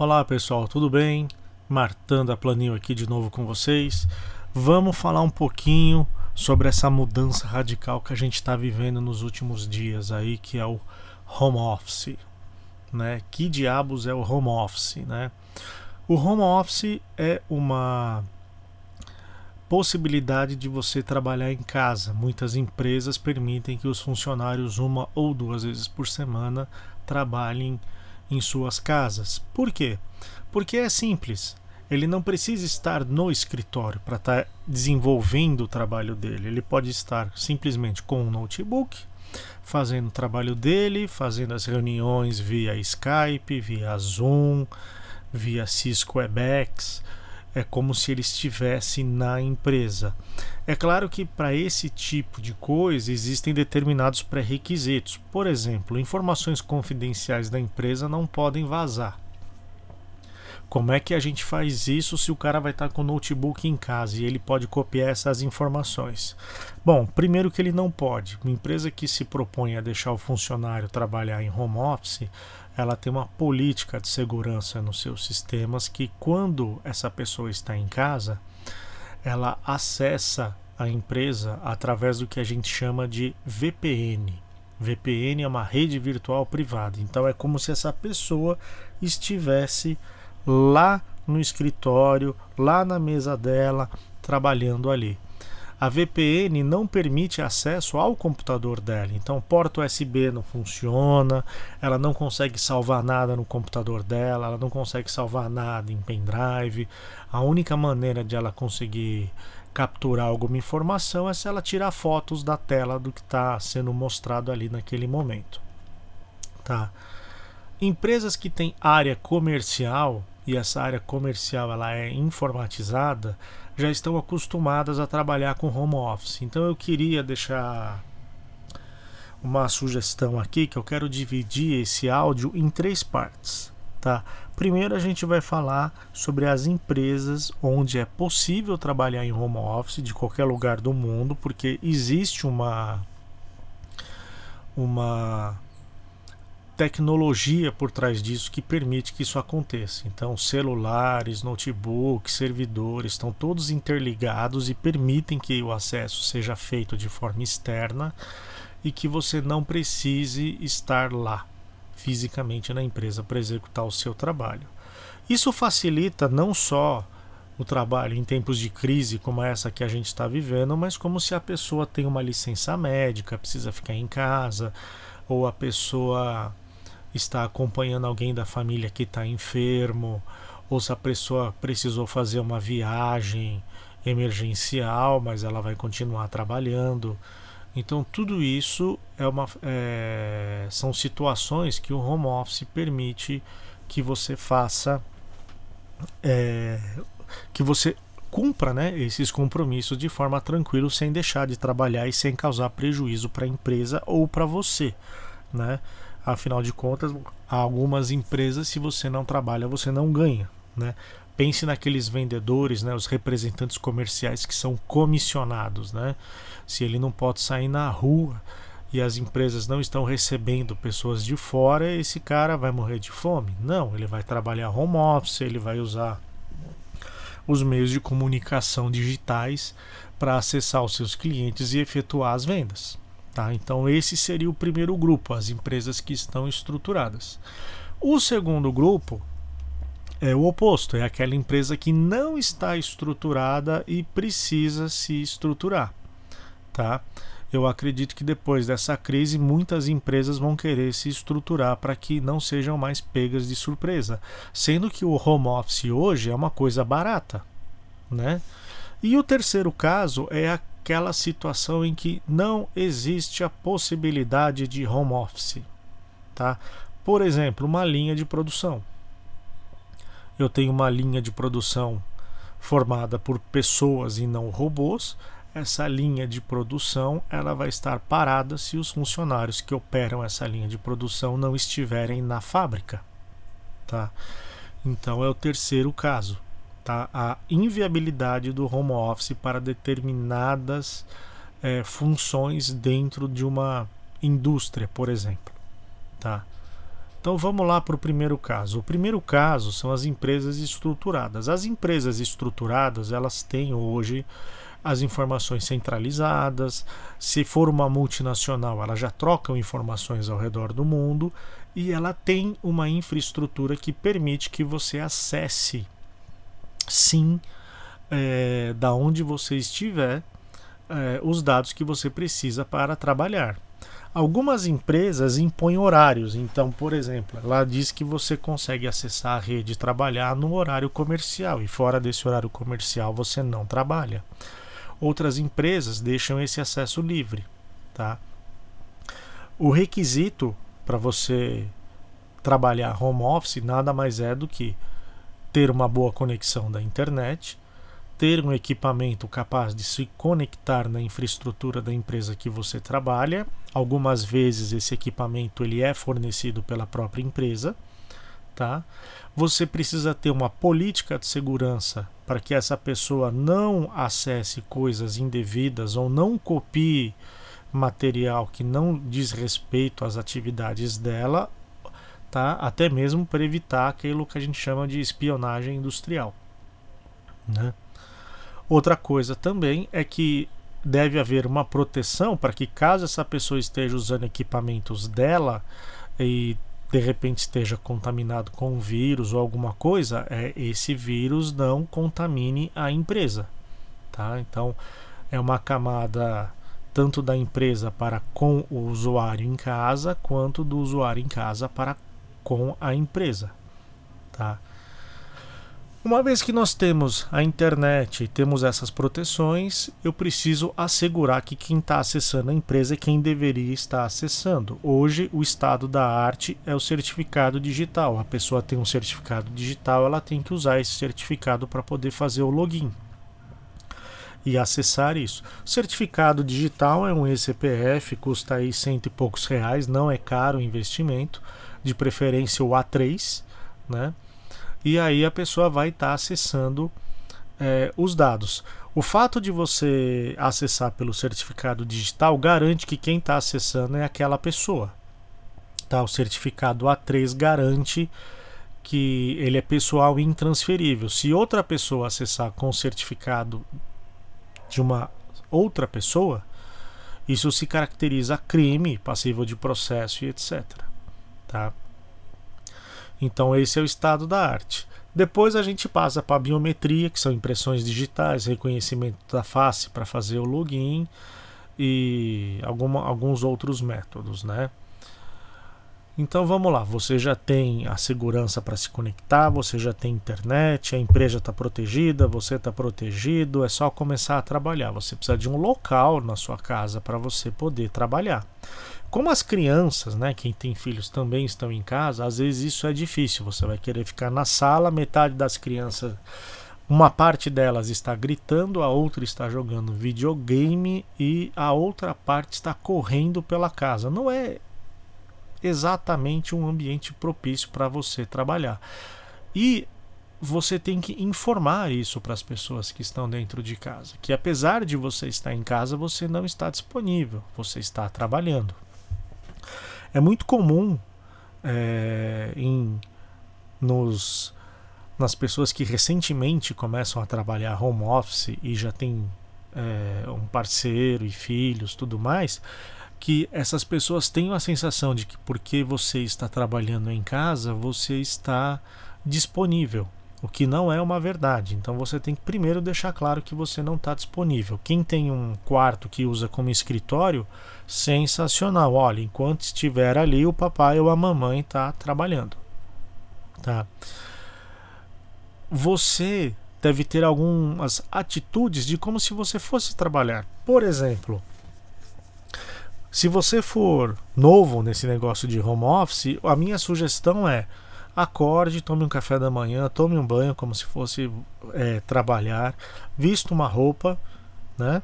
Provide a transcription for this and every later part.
Olá pessoal, tudo bem? Martanda Planil aqui de novo com vocês. Vamos falar um pouquinho sobre essa mudança radical que a gente está vivendo nos últimos dias aí, que é o home office. Né? Que diabos é o home office? Né? O home office é uma possibilidade de você trabalhar em casa. Muitas empresas permitem que os funcionários uma ou duas vezes por semana trabalhem em suas casas. Por quê? Porque é simples. Ele não precisa estar no escritório para estar tá desenvolvendo o trabalho dele. Ele pode estar simplesmente com um notebook, fazendo o trabalho dele, fazendo as reuniões via Skype, via Zoom, via Cisco Webex, é como se ele estivesse na empresa. É claro que para esse tipo de coisa existem determinados pré-requisitos. Por exemplo, informações confidenciais da empresa não podem vazar. Como é que a gente faz isso se o cara vai estar com o notebook em casa e ele pode copiar essas informações? Bom, primeiro que ele não pode. Uma empresa que se propõe a deixar o funcionário trabalhar em home office, ela tem uma política de segurança nos seus sistemas que quando essa pessoa está em casa, ela acessa a empresa através do que a gente chama de VPN. VPN é uma rede virtual privada. Então é como se essa pessoa estivesse lá no escritório, lá na mesa dela, trabalhando ali. A VPN não permite acesso ao computador dela, então porta USB não funciona, ela não consegue salvar nada no computador dela, ela não consegue salvar nada em pendrive. A única maneira de ela conseguir capturar alguma informação é se ela tirar fotos da tela do que está sendo mostrado ali naquele momento. Tá? Empresas que têm área comercial e essa área comercial ela é informatizada, já estão acostumadas a trabalhar com home office. Então eu queria deixar uma sugestão aqui que eu quero dividir esse áudio em três partes, tá? Primeiro a gente vai falar sobre as empresas onde é possível trabalhar em home office de qualquer lugar do mundo, porque existe uma uma tecnologia por trás disso que permite que isso aconteça. Então, celulares, notebooks, servidores estão todos interligados e permitem que o acesso seja feito de forma externa e que você não precise estar lá fisicamente na empresa para executar o seu trabalho. Isso facilita não só o trabalho em tempos de crise como essa que a gente está vivendo, mas como se a pessoa tem uma licença médica, precisa ficar em casa, ou a pessoa está acompanhando alguém da família que está enfermo, ou se a pessoa precisou fazer uma viagem emergencial, mas ela vai continuar trabalhando. Então, tudo isso é uma, é, são situações que o home office permite que você faça, é, que você cumpra né, esses compromissos de forma tranquila, sem deixar de trabalhar e sem causar prejuízo para a empresa ou para você. Né? Afinal de contas, algumas empresas, se você não trabalha, você não ganha. Né? Pense naqueles vendedores, né, os representantes comerciais que são comissionados. Né? Se ele não pode sair na rua e as empresas não estão recebendo pessoas de fora, esse cara vai morrer de fome? Não, ele vai trabalhar home office, ele vai usar os meios de comunicação digitais para acessar os seus clientes e efetuar as vendas. Tá? Então, esse seria o primeiro grupo, as empresas que estão estruturadas. O segundo grupo é o oposto, é aquela empresa que não está estruturada e precisa se estruturar. Tá? Eu acredito que depois dessa crise, muitas empresas vão querer se estruturar para que não sejam mais pegas de surpresa, sendo que o home office hoje é uma coisa barata, né? E o terceiro caso é a aquela situação em que não existe a possibilidade de home office, tá? Por exemplo, uma linha de produção. Eu tenho uma linha de produção formada por pessoas e não robôs. Essa linha de produção ela vai estar parada se os funcionários que operam essa linha de produção não estiverem na fábrica, tá? Então é o terceiro caso tá? a inviabilidade do home office para determinadas é, funções dentro de uma indústria, por exemplo. Tá? Então vamos lá para o primeiro caso. O primeiro caso são as empresas estruturadas. As empresas estruturadas elas têm hoje as informações centralizadas. Se for uma multinacional, ela já troca informações ao redor do mundo e ela tem uma infraestrutura que permite que você acesse, sim, é, da onde você estiver, é, os dados que você precisa para trabalhar. Algumas empresas impõem horários, então, por exemplo, ela diz que você consegue acessar a rede e trabalhar no horário comercial e fora desse horário comercial você não trabalha. Outras empresas deixam esse acesso livre, tá? O requisito para você trabalhar home office nada mais é do que ter uma boa conexão da internet, ter um equipamento capaz de se conectar na infraestrutura da empresa que você trabalha. Algumas vezes esse equipamento ele é fornecido pela própria empresa, tá? Você precisa ter uma política de segurança para que essa pessoa não acesse coisas indevidas ou não copie material que não diz respeito às atividades dela, tá? Até mesmo para evitar aquilo que a gente chama de espionagem industrial, né? Outra coisa também é que deve haver uma proteção para que, caso essa pessoa esteja usando equipamentos dela e de repente esteja contaminado com vírus ou alguma coisa, é, esse vírus não contamine a empresa. Tá? Então, é uma camada tanto da empresa para com o usuário em casa, quanto do usuário em casa para com a empresa. Tá? Uma vez que nós temos a internet e temos essas proteções, eu preciso assegurar que quem está acessando a empresa é quem deveria estar acessando. Hoje, o estado da arte é o certificado digital. A pessoa tem um certificado digital, ela tem que usar esse certificado para poder fazer o login e acessar isso. Certificado digital é um eCPF, custa aí cento e poucos reais, não é caro o investimento, de preferência o A3, né? e aí a pessoa vai estar tá acessando é, os dados. O fato de você acessar pelo certificado digital garante que quem está acessando é aquela pessoa. Tá? O certificado A3 garante que ele é pessoal e intransferível. Se outra pessoa acessar com o certificado de uma outra pessoa, isso se caracteriza crime, passível de processo e etc. Tá? Então, esse é o estado da arte. Depois a gente passa para a biometria, que são impressões digitais, reconhecimento da face para fazer o login e alguma, alguns outros métodos, né? Então vamos lá, você já tem a segurança para se conectar, você já tem internet, a empresa está protegida, você está protegido, é só começar a trabalhar. Você precisa de um local na sua casa para você poder trabalhar. Como as crianças, né, quem tem filhos também estão em casa, às vezes isso é difícil. Você vai querer ficar na sala, metade das crianças, uma parte delas está gritando, a outra está jogando videogame e a outra parte está correndo pela casa. Não é exatamente um ambiente propício para você trabalhar. E você tem que informar isso para as pessoas que estão dentro de casa, que apesar de você estar em casa, você não está disponível, você está trabalhando. É muito comum é, em, nos, nas pessoas que recentemente começam a trabalhar home office e já tem é, um parceiro e filhos, tudo mais, que essas pessoas tenham a sensação de que porque você está trabalhando em casa, você está disponível o que não é uma verdade. Então você tem que primeiro deixar claro que você não está disponível. Quem tem um quarto que usa como escritório, sensacional. Olha, enquanto estiver ali, o papai ou a mamãe está trabalhando. Tá? Você deve ter algumas atitudes de como se você fosse trabalhar. Por exemplo, se você for novo nesse negócio de home office, a minha sugestão é acorde, tome um café da manhã, tome um banho como se fosse é, trabalhar, vista uma roupa, né?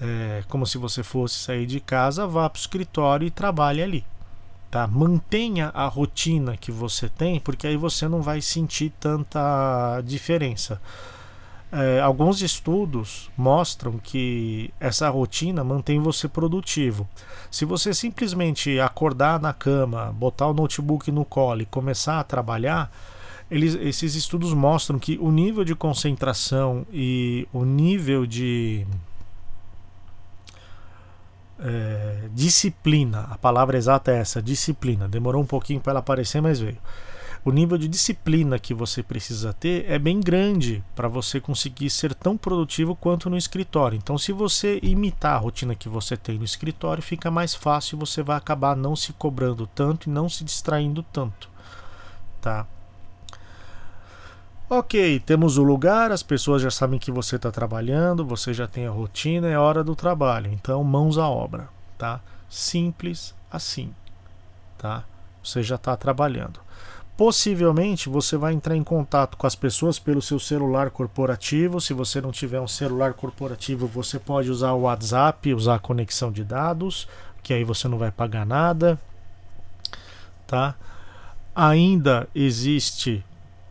É, como se você fosse sair de casa, vá para o escritório e trabalhe ali. Tá? Mantenha a rotina que você tem, porque aí você não vai sentir tanta diferença. é, alguns estudos mostram que essa rotina mantém você produtivo. Se você simplesmente acordar na cama, botar o notebook no colo e começar a trabalhar, eles, esses estudos mostram que o nível de concentração e o nível de é, disciplina, a palavra exata é essa, disciplina. Demorou um pouquinho para ela aparecer, mas veio o nível de disciplina que você precisa ter é bem grande para você conseguir ser tão produtivo quanto no escritório. Então, se você imitar a rotina que você tem no escritório, fica mais fácil e você vai acabar não se cobrando tanto e não se distraindo tanto, tá? Ok, temos o lugar, as pessoas já sabem que você está trabalhando, você já tem a rotina, é hora do trabalho. Então, mãos à obra, tá? Simples assim, tá? Você já está trabalhando. Possivelmente você vai entrar em contato com as pessoas pelo seu celular corporativo. Se você não tiver um celular corporativo, você pode usar o WhatsApp, usar a conexão de dados, que aí você não vai pagar nada, tá? Ainda existe,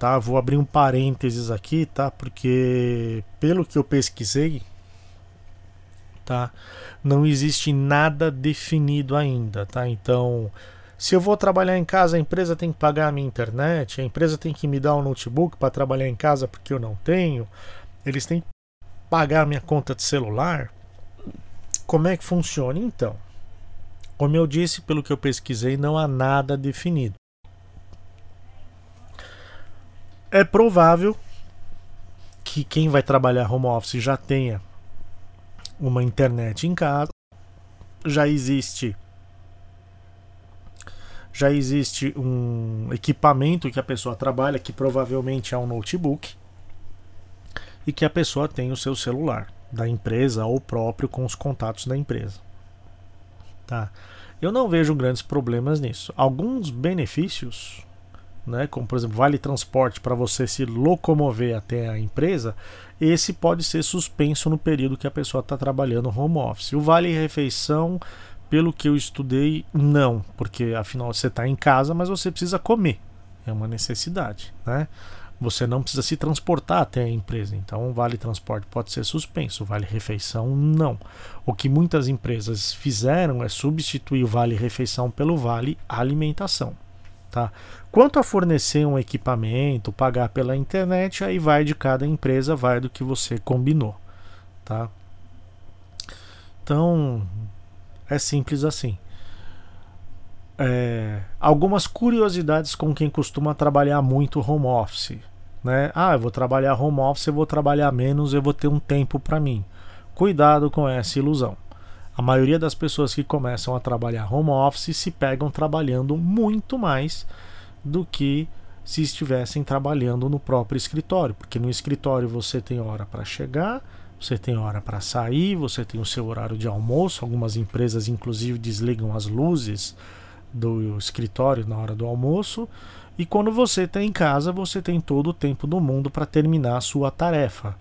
tá? Vou abrir um parênteses aqui, tá? Porque pelo que eu pesquisei, tá? Não existe nada definido ainda, tá? Então, se eu vou trabalhar em casa, a empresa tem que pagar a minha internet, a empresa tem que me dar um notebook para trabalhar em casa porque eu não tenho, eles têm que pagar a minha conta de celular. Como é que funciona? Então, como eu disse, pelo que eu pesquisei, não há nada definido. É provável que quem vai trabalhar home office já tenha uma internet em casa, já existe já existe um equipamento que a pessoa trabalha, que provavelmente é um notebook, e que a pessoa tem o seu celular da empresa ou próprio com os contatos da empresa. Tá? Eu não vejo grandes problemas nisso. Alguns benefícios, né, como por exemplo, vale transporte para você se locomover até a empresa, esse pode ser suspenso no período que a pessoa está trabalhando home office. O vale refeição pelo que eu estudei, não, porque afinal você está em casa, mas você precisa comer, é uma necessidade, né? Você não precisa se transportar até a empresa, então o vale transporte pode ser suspenso, o vale refeição não. O que muitas empresas fizeram é substituir o vale refeição pelo vale alimentação. Tá? Quanto a fornecer um equipamento, pagar pela internet, aí vai de cada empresa, vai do que você combinou. Tá? Então, é simples assim. É, algumas curiosidades com quem costuma trabalhar muito home office. Né? Ah, eu vou trabalhar home office, eu vou trabalhar menos, eu vou ter um tempo para mim. Cuidado com essa ilusão. A maioria das pessoas que começam a trabalhar home office se pegam trabalhando muito mais do que se estivessem trabalhando no próprio escritório, porque no escritório você tem hora para chegar, você tem hora para sair, você tem o seu horário de almoço. Algumas empresas, inclusive, desligam as luzes do escritório na hora do almoço. E quando você está em casa, você tem todo o tempo do mundo para terminar a sua tarefa.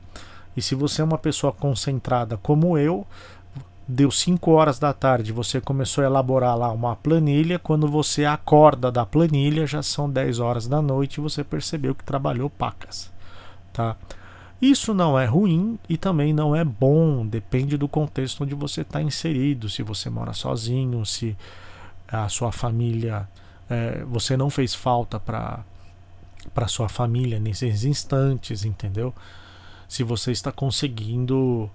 E se você é uma pessoa concentrada como eu, deu 5 horas da tarde, você começou a elaborar lá uma planilha, quando você acorda da planilha, já são 10 horas da noite e você percebeu que trabalhou pacas, tá? Isso não é ruim e também não é bom, depende do contexto onde você está inserido. Se você mora sozinho, se a sua família. É, você não fez falta para para sua família nesses instantes, entendeu? Se você está conseguindo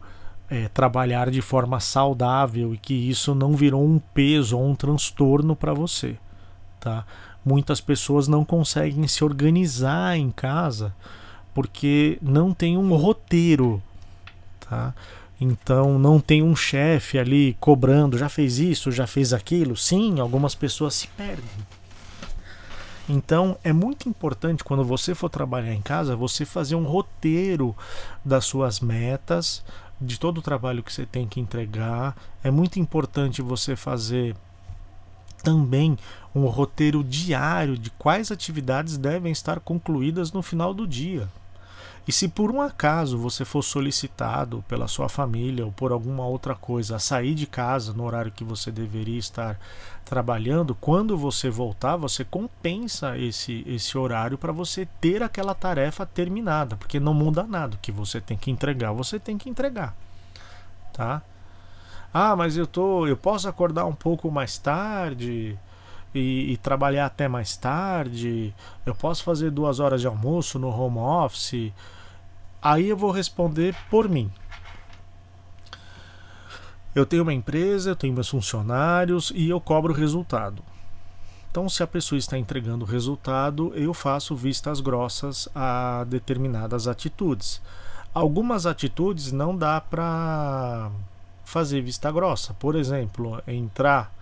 é, trabalhar de forma saudável e que isso não virou um peso ou um transtorno para você, tá? Muitas pessoas não conseguem se organizar em casa porque não tem um roteiro, tá? Então não tem um chefe ali cobrando, já fez isso, já fez aquilo. Sim, algumas pessoas se perdem. Então é muito importante quando você for trabalhar em casa, você fazer um roteiro das suas metas, de todo o trabalho que você tem que entregar. É muito importante você fazer também um roteiro diário de quais atividades devem estar concluídas no final do dia. E se por um acaso você for solicitado pela sua família ou por alguma outra coisa a sair de casa no horário que você deveria estar trabalhando, quando você voltar, você compensa esse, esse horário para você ter aquela tarefa terminada, porque não muda nada. O que você tem que entregar, você tem que entregar. Tá? Ah, mas eu tô, eu posso acordar um pouco mais tarde e, e, trabalhar até mais tarde. Eu posso fazer duas horas de almoço no home office. Aí eu vou responder por mim. Eu tenho uma empresa, eu tenho meus funcionários e eu cobro resultado. Então, se a pessoa está entregando resultado, eu faço vistas grossas a determinadas atitudes. Algumas atitudes não dá para fazer vista grossa. Por exemplo, entrar,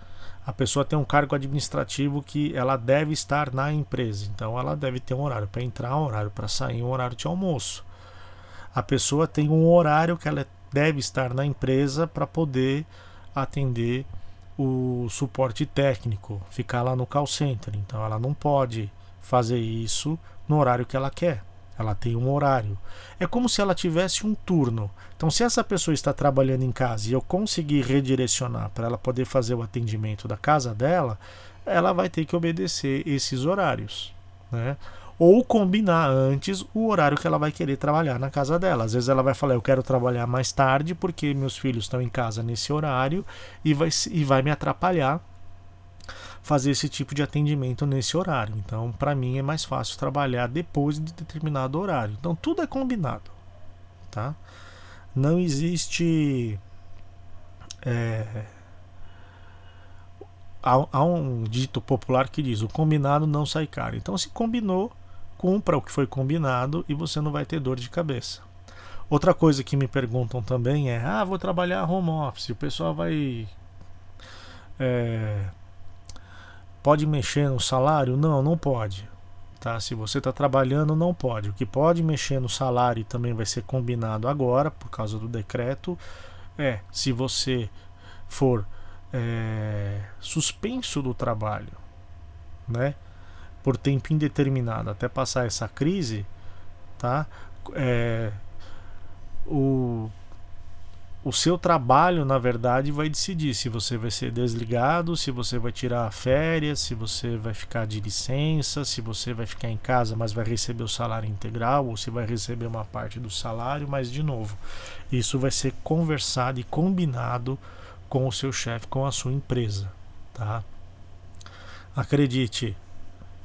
a pessoa tem um cargo administrativo que ela deve estar na empresa, então ela deve ter um horário para entrar, um horário para sair, um horário de almoço. A pessoa tem um horário que ela deve estar na empresa para poder atender o suporte técnico, ficar lá no call center. Então ela não pode fazer isso no horário que ela quer. Ela tem um horário. É como se ela tivesse um turno. Então, se essa pessoa está trabalhando em casa e eu conseguir redirecionar para ela poder fazer o atendimento da casa dela, ela vai ter que obedecer esses horários. Né? Ou combinar antes o horário que ela vai querer trabalhar na casa dela. Às vezes ela vai falar: Eu quero trabalhar mais tarde porque meus filhos estão em casa nesse horário e vai, e vai me atrapalhar fazer esse tipo de atendimento nesse horário. Então, para mim é mais fácil trabalhar depois de determinado horário. Então, tudo é combinado, tá? Não existe é, há, há um dito popular que diz: o combinado não sai caro. Então, se combinou, cumpra o que foi combinado e você não vai ter dor de cabeça. Outra coisa que me perguntam também é: ah, vou trabalhar home office, o pessoal vai é, Pode mexer no salário? Não, não pode. Tá? Se você está trabalhando, não pode. O que pode mexer no salário e também vai ser combinado agora, por causa do decreto, é se você for é, suspenso do trabalho, né? Por tempo indeterminado até passar essa crise, tá? É, o o seu trabalho, na verdade, vai decidir se você vai ser desligado, se você vai tirar férias, se você vai ficar de licença, se você vai ficar em casa, mas vai receber o salário integral, ou se vai receber uma parte do salário, mas de novo, isso vai ser conversado e combinado com o seu chefe, com a sua empresa, tá? Acredite,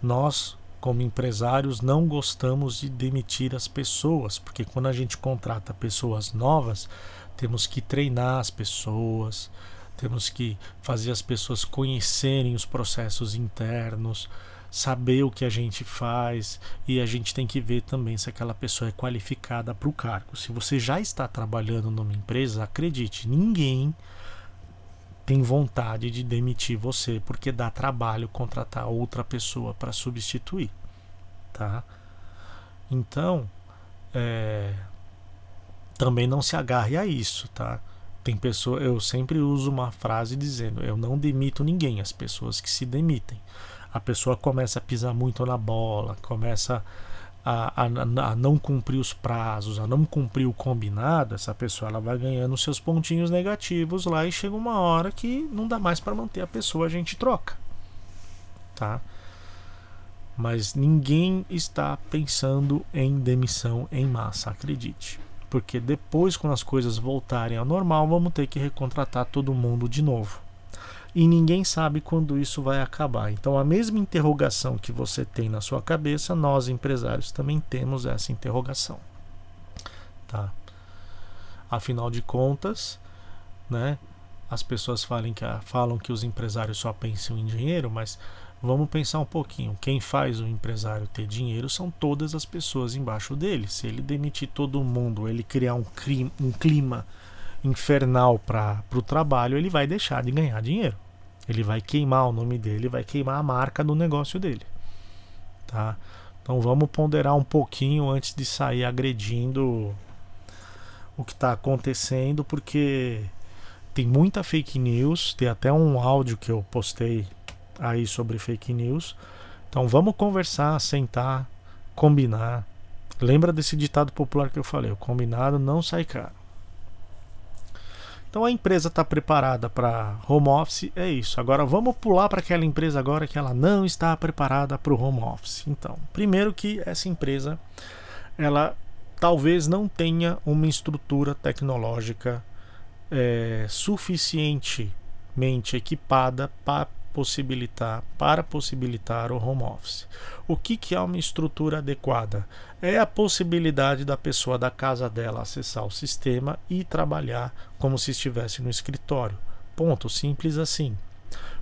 nós como empresários não gostamos de demitir as pessoas, porque quando a gente contrata pessoas novas, temos que treinar as pessoas, temos que fazer as pessoas conhecerem os processos internos, saber o que a gente faz e a gente tem que ver também se aquela pessoa é qualificada para o cargo. Se você já está trabalhando numa empresa, acredite, ninguém tem vontade de demitir você porque dá trabalho contratar outra pessoa para substituir, tá? Então, é, também não se agarre a isso, tá? Tem pessoa, eu sempre uso uma frase dizendo: eu não demito ninguém, as pessoas que se demitem. A pessoa começa a pisar muito na bola, começa a, a, a, não cumprir os prazos, a não cumprir o combinado, essa pessoa ela vai ganhando seus pontinhos negativos lá e chega uma hora que não dá mais para manter a pessoa, a gente troca, tá? Mas ninguém está pensando em demissão em massa, acredite porque depois, quando as coisas voltarem ao normal, vamos ter que recontratar todo mundo de novo. E ninguém sabe quando isso vai acabar. Então, a mesma interrogação que você tem na sua cabeça, nós empresários também temos essa interrogação. Tá? Afinal de contas, né, as pessoas falam que, falam que os empresários só pensam em dinheiro, mas Vamos pensar um pouquinho. Quem faz o empresário ter dinheiro são todas as pessoas embaixo dele. Se ele demitir todo mundo, ele criar um clima, um clima infernal para o trabalho, ele vai deixar de ganhar dinheiro. Ele vai queimar o nome dele, vai queimar a marca do negócio dele. Tá? Então vamos ponderar um pouquinho antes de sair agredindo o que está acontecendo, porque tem muita fake news. Tem até um áudio que eu postei aí sobre fake news. Então vamos conversar, sentar, combinar, Lembra desse ditado popular que eu falei: o combinado não sai caro. Então a empresa está preparada para home office, é isso. Agora vamos pular para aquela empresa agora que ela não está preparada para o home office. Então, primeiro que essa empresa ela talvez não tenha uma estrutura tecnológica é, suficientemente equipada para possibilitar para possibilitar o home office. O que, que é uma estrutura adequada? É a possibilidade da pessoa da casa dela acessar o sistema e trabalhar como se estivesse no escritório. Ponto, simples assim.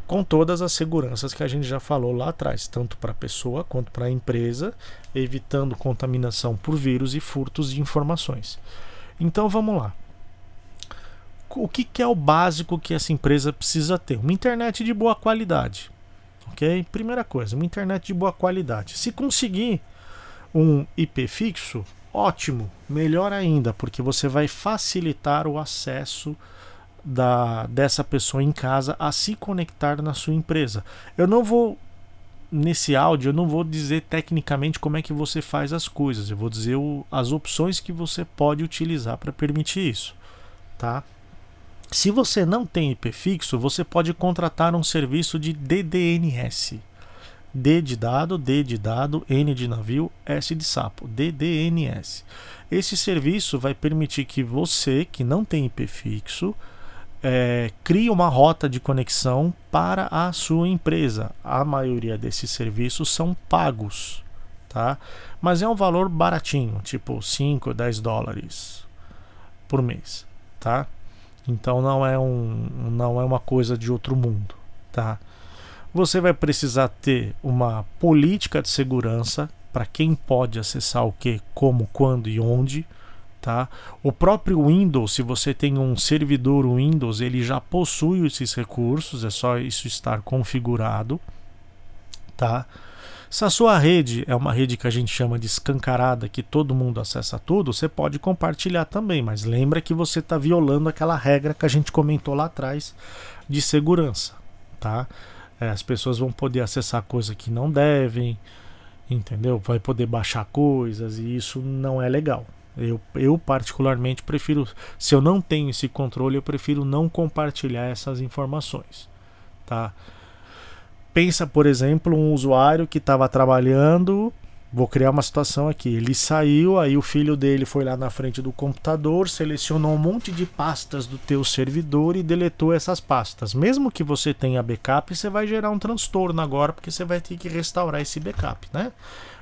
Com todas as seguranças que a gente já falou lá atrás, tanto para a pessoa quanto para a empresa, evitando contaminação por vírus e furtos de informações. Então vamos lá o que, que é o básico que essa empresa precisa ter? Uma internet de boa qualidade. Ok? Primeira coisa, uma internet de boa qualidade. Se conseguir um IP fixo, ótimo, melhor ainda, porque você vai facilitar o acesso da, dessa pessoa em casa a se conectar na sua empresa. Eu não vou nesse áudio eu não vou dizer tecnicamente como é que você faz as coisas, eu vou dizer o, as opções que você pode utilizar para permitir isso, tá? Se você não tem IP fixo, você pode contratar um serviço de DDNS. D de dado, D de dado, N de navio, S de sapo, DDNS. Esse serviço vai permitir que você, que não tem IP fixo, é, crie uma rota de conexão para a sua empresa. A maioria desses serviços são pagos, tá? Mas é um valor baratinho, tipo 5, 10 dólares por mês, tá? Então não é um não é uma coisa de outro mundo, tá? Você vai precisar ter uma política de segurança para quem pode acessar o que, como, quando e onde, tá? O próprio Windows, se você tem um servidor Windows, ele já possui esses recursos, é só isso estar configurado, tá? Se a sua rede é uma rede que a gente chama de escancarada, que todo mundo acessa tudo, você pode compartilhar também, mas lembra que você está violando aquela regra que a gente comentou lá atrás de segurança, tá? É, as pessoas vão poder acessar coisas que não devem, entendeu? Vai poder baixar coisas e isso não é legal. Eu, eu particularmente prefiro, se eu não tenho esse controle, eu prefiro não compartilhar essas informações, tá? Pensa, por exemplo, um usuário que estava trabalhando. Vou criar uma situação aqui. Ele saiu, aí o filho dele foi lá na frente do computador, selecionou um monte de pastas do teu servidor e deletou essas pastas. Mesmo que você tenha backup, você vai gerar um transtorno agora, porque você vai ter que restaurar esse backup, né?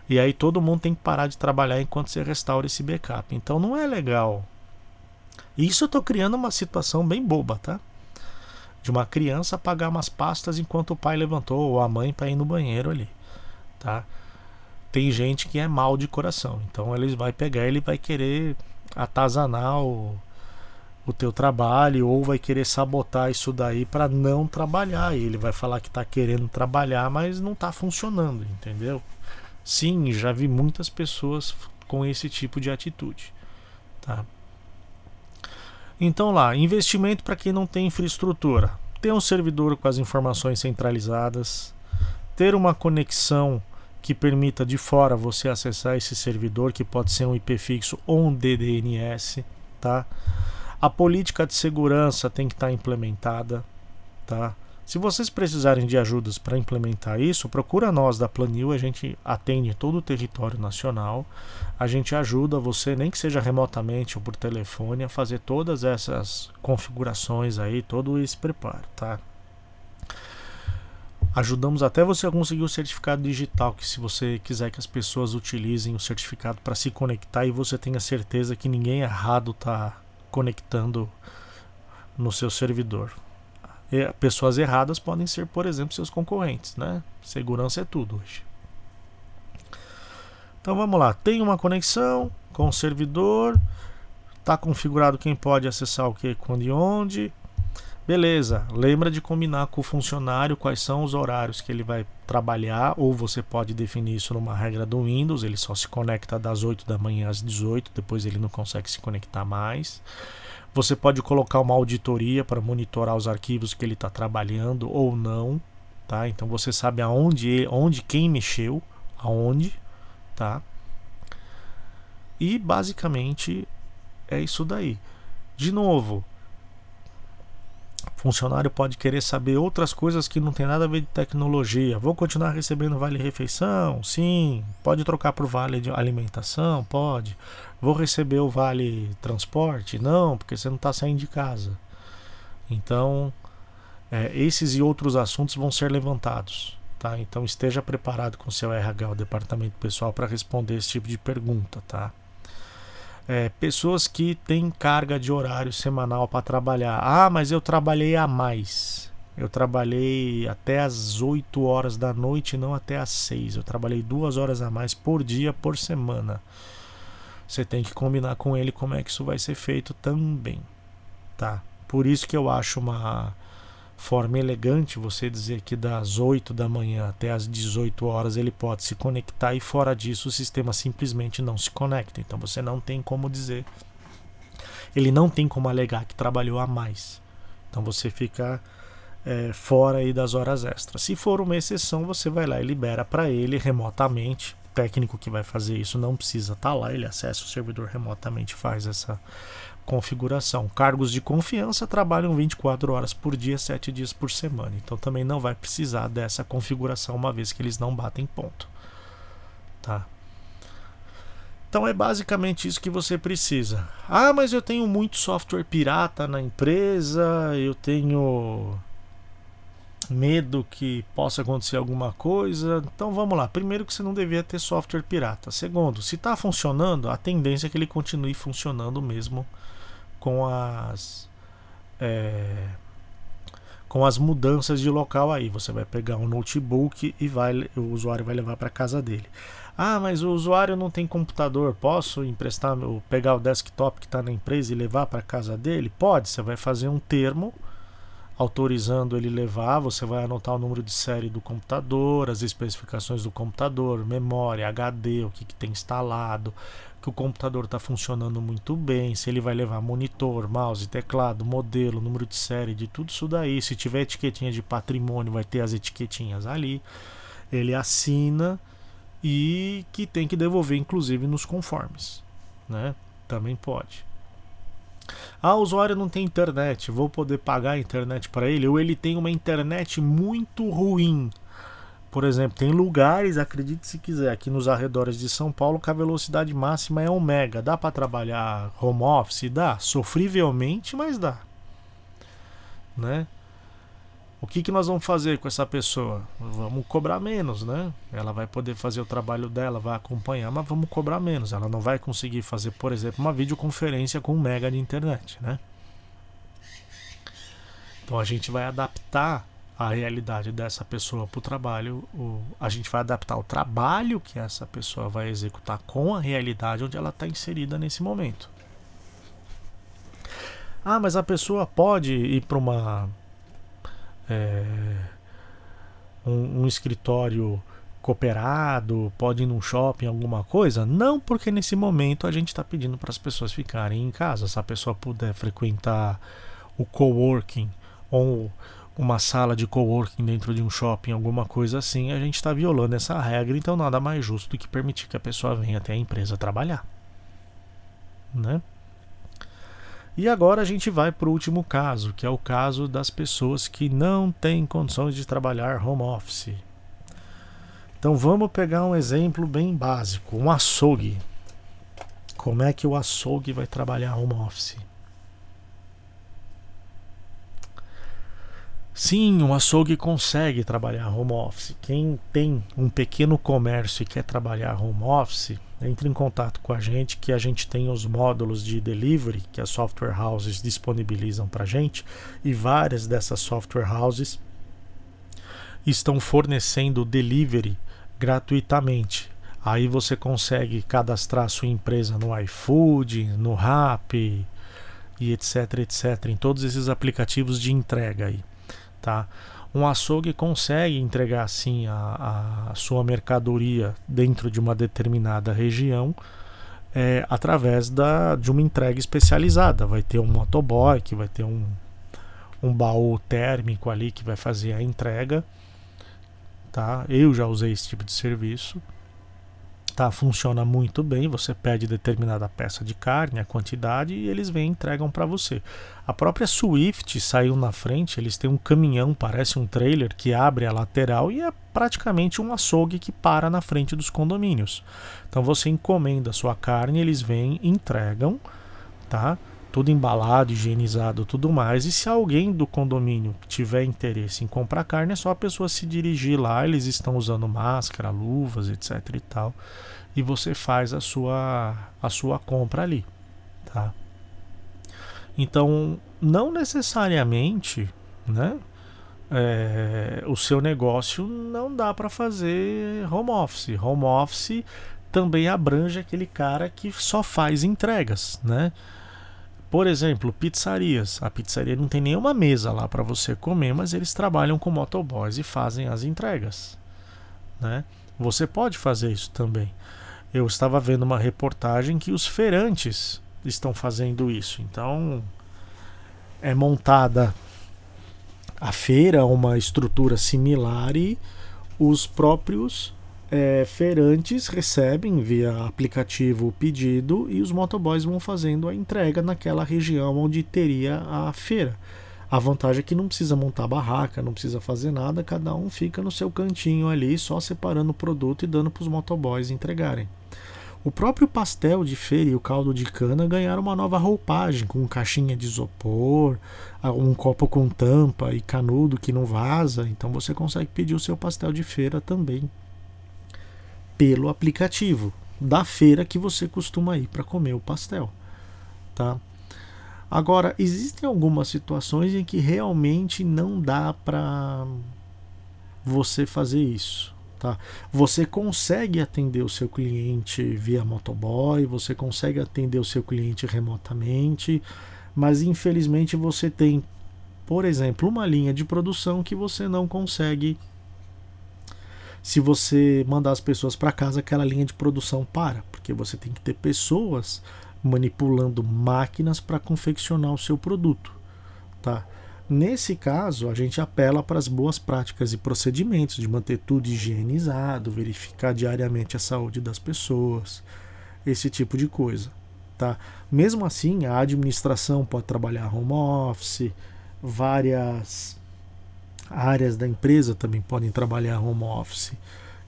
E aí todo mundo tem que parar de trabalhar enquanto você restaura esse backup. Então não é legal. Isso eu estou criando uma situação bem boba, tá? De uma criança pagar umas pastas enquanto o pai levantou ou a mãe para ir no banheiro ali, tá? Tem gente que é mal de coração, então ele vai pegar, ele vai querer atazanar o, o teu trabalho ou vai querer sabotar isso daí para não trabalhar. E ele vai falar que está querendo trabalhar, mas não está funcionando, entendeu? Sim, já vi muitas pessoas com esse tipo de atitude, tá? Então lá, investimento para quem não tem infraestrutura. Ter um servidor com as informações centralizadas, ter uma conexão que permita de fora você acessar esse servidor, que pode ser um IP fixo ou um DDNS, tá? A política de segurança tem que estar tá implementada, tá? Se vocês precisarem de ajudas para implementar isso, procura nós da Planil, a gente atende todo o território nacional. A gente ajuda você, nem que seja remotamente ou por telefone, a fazer todas essas configurações aí, todo esse preparo, tá? Ajudamos até você a conseguir o certificado digital, que se você quiser que as pessoas utilizem o certificado para se conectar e você tenha certeza que ninguém errado está conectando no seu servidor pessoas erradas podem ser, por exemplo, seus concorrentes, né? Segurança é tudo hoje. Então vamos lá, tem uma conexão com o servidor, está configurado quem pode acessar o que, quando e onde. Beleza, lembra de combinar com o funcionário quais são os horários que ele vai trabalhar, ou você pode definir isso numa regra do Windows, ele só se conecta das 8 da manhã às 18, depois ele não consegue se conectar mais. Você pode colocar uma auditoria para monitorar os arquivos que ele está trabalhando ou não, tá? Então você sabe aonde, onde quem mexeu, aonde, tá? E basicamente é isso daí. De novo, funcionário pode querer saber outras coisas que não tem nada a ver de tecnologia. Vou continuar recebendo vale refeição? Sim. Pode trocar por vale de alimentação? Pode. Vou receber o vale transporte? Não, porque você não está saindo de casa. Então, é, esses e outros assuntos vão ser levantados. Tá? Então esteja preparado com seu RH, o departamento pessoal, para responder esse tipo de pergunta. Tá? É, pessoas que têm carga de horário semanal para trabalhar. Ah, mas eu trabalhei a mais. Eu trabalhei até as 8 horas da noite, não até as 6. Eu trabalhei duas horas a mais por dia, por semana. Você tem que combinar com ele como é que isso vai ser feito também, tá? Por isso que eu acho uma forma elegante você dizer que das 8 da manhã até as 18 horas ele pode se conectar e fora disso o sistema simplesmente não se conecta. Então você não tem como dizer. Ele não tem como alegar que trabalhou a mais. Então você fica é, fora aí das horas extras. Se for uma exceção, você vai lá e libera para ele remotamente. O técnico que vai fazer isso não precisa estar tá lá, ele acessa o servidor remotamente, faz essa configuração. Cargos de confiança trabalham 24 horas por dia, 7 dias por semana. Então também não vai precisar dessa configuração uma vez que eles não batem ponto. Tá? Então é basicamente isso que você precisa. Ah, mas eu tenho muito software pirata na empresa, eu tenho medo que possa acontecer alguma coisa. Então vamos lá. Primeiro que você não devia ter software pirata. Segundo, se está funcionando, a tendência é que ele continue funcionando mesmo com as é, com as mudanças de local aí. Você vai pegar um notebook e vai, o usuário vai levar para casa dele. Ah, mas o usuário não tem computador. Posso emprestar, pegar o desktop que está na empresa e levar para casa dele? Pode. Você vai fazer um termo autorizando ele levar. Você vai anotar o número de série do computador, as especificações do computador, memória, HD, o que, que tem instalado, que o computador está funcionando muito bem, se ele vai levar monitor, mouse, teclado, modelo, número de série, de tudo isso daí. Se tiver etiquetinha de patrimônio, vai ter as etiquetinhas ali. Ele assina e que tem que devolver, inclusive, nos conformes. Né? Também pode. Ah, o usuário não tem internet, vou poder pagar a internet para ele, ou ele tem uma internet muito ruim. Por exemplo, tem lugares, acredite se quiser, aqui nos arredores de São Paulo que a velocidade máxima é 1 mega. Dá para trabalhar home office? Dá, sofrivelmente, mas dá. Né? O que, que nós vamos fazer com essa pessoa? Vamos cobrar menos, né? Ela vai poder fazer o trabalho dela, vai acompanhar, mas vamos cobrar menos. Ela não vai conseguir fazer, por exemplo, uma videoconferência com um mega de internet, né? Então a gente vai adaptar a realidade dessa pessoa para o trabalho, a gente vai adaptar o trabalho que essa pessoa vai executar com a realidade onde ela está inserida nesse momento. Ah, mas a pessoa pode ir para uma é, um, um escritório cooperado, pode ir num shopping, alguma coisa? Não, porque nesse momento a gente está pedindo para as pessoas ficarem em casa. Se a pessoa puder frequentar o coworking ou uma sala de coworking dentro de um shopping, alguma coisa assim, a gente está violando essa regra, então nada mais justo do que permitir que a pessoa venha até a empresa trabalhar. Né? E agora a gente vai para o último caso, que é o caso das pessoas que não têm condições de trabalhar home office. Então vamos pegar um exemplo bem básico, um açougue. Como é que o açougue vai trabalhar home office? Sim, um açougue consegue trabalhar home office. Quem tem um pequeno comércio e quer trabalhar home office, entre em contato com a gente que a gente tem os módulos de delivery que as software houses disponibilizam para a gente e várias dessas software houses estão fornecendo delivery gratuitamente. Aí você consegue cadastrar sua empresa no iFood, no Rappi e etc, etc, em todos esses aplicativos de entrega aí tá? Um açougue consegue entregar assim a, a sua mercadoria dentro de uma determinada região é, através da, de uma entrega especializada. Vai ter um motoboy que vai ter um, um baú térmico ali que vai fazer a entrega. Tá? Eu já usei esse tipo de serviço. Tá, funciona muito bem. Você pede determinada peça de carne, a quantidade, e eles vêm e entregam para você. A própria Swift saiu na frente. Eles têm um caminhão, parece um trailer, que abre a lateral e é praticamente um açougue que para na frente dos condomínios. Então você encomenda a sua carne, eles vêm, entregam, tá? Tudo embalado, higienizado, tudo mais. E se alguém do condomínio tiver interesse em comprar carne, é só a pessoa se dirigir lá. Eles estão usando máscara, luvas, etc e tal. E você faz a sua a sua compra ali, tá? Então, não necessariamente, né? É, o seu negócio não dá para fazer home office. Home office também abrange aquele cara que só faz entregas, né? Por exemplo, pizzarias. A pizzaria não tem nenhuma mesa lá para você comer, mas eles trabalham com motoboys e fazem as entregas, né? Você pode fazer isso também. Eu estava vendo uma reportagem que os feirantes estão fazendo isso. Então, é montada a feira, uma estrutura similar e os próprios é, feirantes recebem via aplicativo o pedido e os motoboys vão fazendo a entrega naquela região onde teria a feira. A vantagem é que não precisa montar barraca, não precisa fazer nada, cada um fica no seu cantinho ali, só separando o produto e dando para os motoboys entregarem. O próprio pastel de feira e o caldo de cana ganharam uma nova roupagem, com caixinha de isopor, um copo com tampa e canudo que não vaza. Então você consegue pedir o seu pastel de feira também pelo aplicativo da feira que você costuma ir para comer o pastel, tá? Agora, existem algumas situações em que realmente não dá para você fazer isso. Tá? Você consegue atender o seu cliente via motoboy, você consegue atender o seu cliente remotamente, mas infelizmente você tem, por exemplo, uma linha de produção que você não consegue. Se você mandar as pessoas para casa, aquela linha de produção para, porque você tem que ter pessoas manipulando máquinas para confeccionar o seu produto, tá? Nesse caso, a gente apela para as boas práticas e procedimentos de manter tudo higienizado, verificar diariamente a saúde das pessoas, esse tipo de coisa. Tá? Mesmo assim, a administração pode trabalhar home office, várias áreas da empresa também podem trabalhar home office.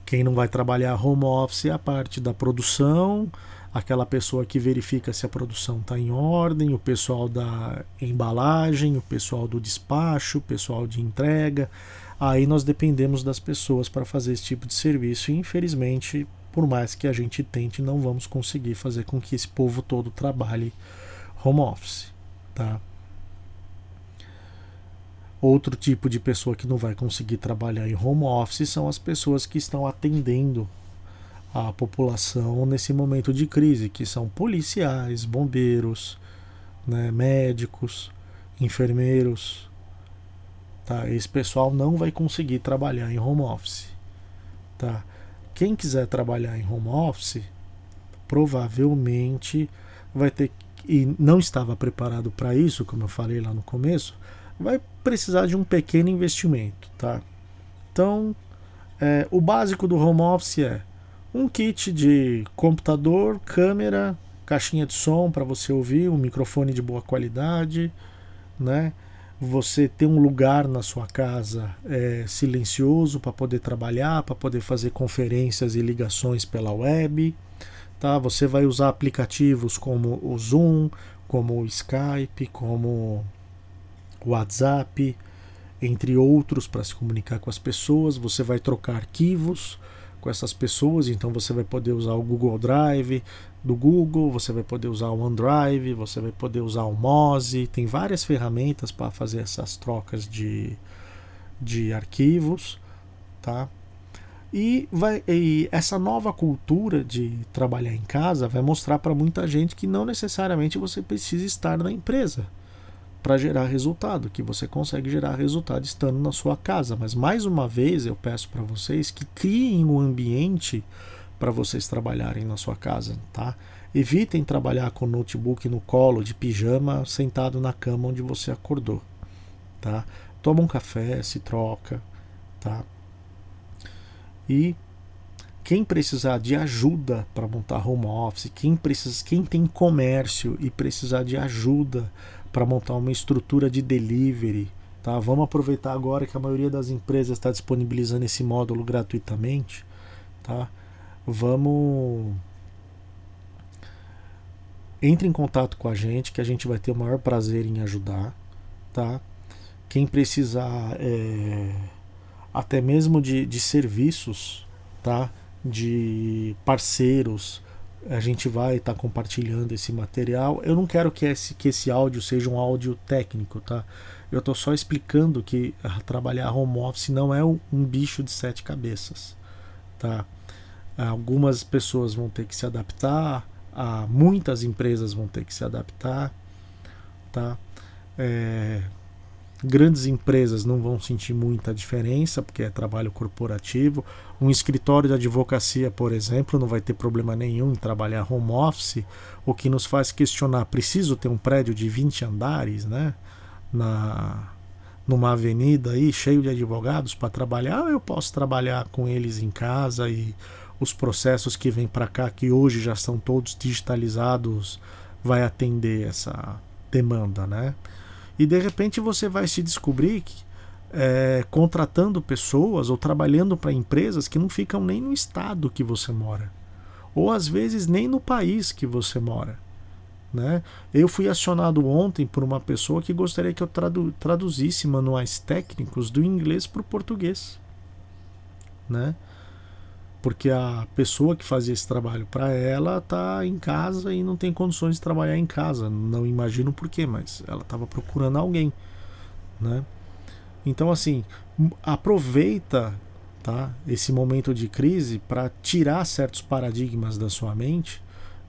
Quem não vai trabalhar home office é a parte da produção, aquela pessoa que verifica se a produção está em ordem, o pessoal da embalagem, o pessoal do despacho, o pessoal de entrega. Aí nós dependemos das pessoas para fazer esse tipo de serviço e infelizmente, por mais que a gente tente, não vamos conseguir fazer com que esse povo todo trabalhe home office, tá? Outro tipo de pessoa que não vai conseguir trabalhar em home office são as pessoas que estão atendendo a população nesse momento de crise, que são policiais, bombeiros, né, médicos, enfermeiros. Tá? Esse pessoal não vai conseguir trabalhar em home office. Tá? Quem quiser trabalhar em home office, provavelmente vai ter e não estava preparado para isso, como eu falei lá no começo, vai precisar de um pequeno investimento, tá? Então, é, o básico do home office é um kit de computador, câmera, caixinha de som para você ouvir, um microfone de boa qualidade, né? Você ter um lugar na sua casa é, silencioso para poder trabalhar, para poder fazer conferências e ligações pela web, tá? Você vai usar aplicativos como o Zoom, como o Skype, como WhatsApp, entre outros para se comunicar com as pessoas. Você vai trocar arquivos com essas pessoas, então você vai poder usar o Google Drive do Google, você vai poder usar o OneDrive, você vai poder usar o Mozi, tem várias ferramentas para fazer essas trocas de, de arquivos, tá? E, vai, e essa nova cultura de trabalhar em casa vai mostrar para muita gente que não necessariamente você precisa estar na empresa para gerar resultado, que você consegue gerar resultado estando na sua casa. Mas mais uma vez eu peço para vocês que criem um ambiente para vocês trabalharem na sua casa, tá? Evitem trabalhar com notebook no colo, de pijama, sentado na cama onde você acordou, tá? Toma um café, se troca, tá? E quem precisar de ajuda para montar home office, quem precisa, quem tem comércio e precisar de ajuda para montar uma estrutura de delivery, tá? Vamos aproveitar agora que a maioria das empresas está disponibilizando esse módulo gratuitamente, tá? Vamos entre em contato com a gente que a gente vai ter o maior prazer em ajudar, tá? Quem precisar é, até mesmo de, de serviços, tá? De parceiros, a gente vai estar tá compartilhando esse material. Eu não quero que esse, que esse áudio seja um áudio técnico, tá? Eu estou só explicando que trabalhar home office não é um bicho de sete cabeças, tá? Algumas pessoas vão ter que se adaptar, a muitas empresas vão ter que se adaptar, tá? É, grandes empresas não vão sentir muita diferença porque é trabalho corporativo. Um escritório de advocacia, por exemplo, não vai ter problema nenhum em trabalhar home office, o que nos faz questionar: preciso ter um prédio de 20 andares, né? Na numa avenida aí cheio de advogados para trabalhar, eu posso trabalhar com eles em casa e os processos que vêm para cá, que hoje já estão todos digitalizados, vai atender essa demanda, né? E de repente você vai se descobrir que, é, contratando pessoas ou trabalhando para empresas que não ficam nem no estado que você mora, ou às vezes nem no país que você mora. Né? Eu fui acionado ontem por uma pessoa que gostaria que eu tradu traduzisse manuais técnicos do inglês para o português. Né? Porque a pessoa que fazia esse trabalho para ela está em casa e não tem condições de trabalhar em casa. Não imagino por quê, mas ela estava procurando alguém, né? Então assim, aproveita, tá, esse momento de crise para tirar certos paradigmas da sua mente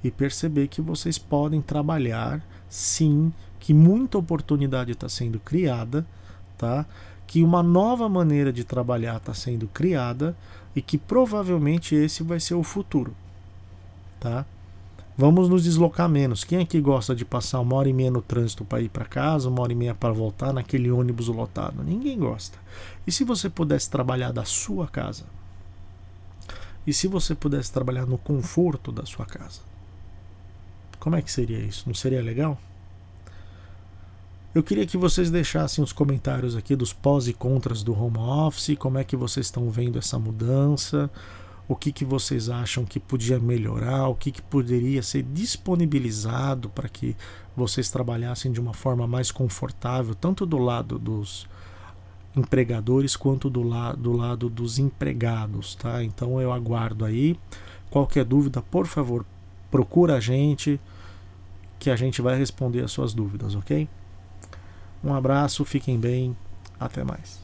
e perceber que vocês podem trabalhar, sim, que muita oportunidade está sendo criada, tá? Que uma nova maneira de trabalhar está sendo criada e que provavelmente esse vai ser o futuro, tá? Vamos nos deslocar menos. Quem aqui gosta de passar uma hora e meia no trânsito para ir para casa, uma hora e meia para voltar naquele ônibus lotado? Ninguém gosta. E se você pudesse trabalhar da sua casa? E se você pudesse trabalhar no conforto da sua casa? Como é que seria isso? Não seria legal? Eu queria que vocês deixassem os comentários aqui dos pós e contras do home office, como é que vocês estão vendo essa mudança, o que, que vocês acham que podia melhorar, o que, que poderia ser disponibilizado para que vocês trabalhassem de uma forma mais confortável, tanto do lado dos empregadores quanto do, la do lado dos empregados, tá? Então eu aguardo aí. Qualquer dúvida, por favor, procura a gente que a gente vai responder as suas dúvidas, ok? Um abraço, fiquem bem, até mais.